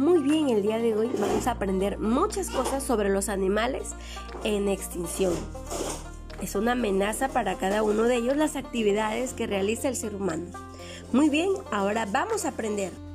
Muy bien, el día de hoy vamos a aprender muchas cosas sobre los animales en extinción. Es una amenaza para cada uno de ellos las actividades que realiza el ser humano. Muy bien, ahora vamos a aprender.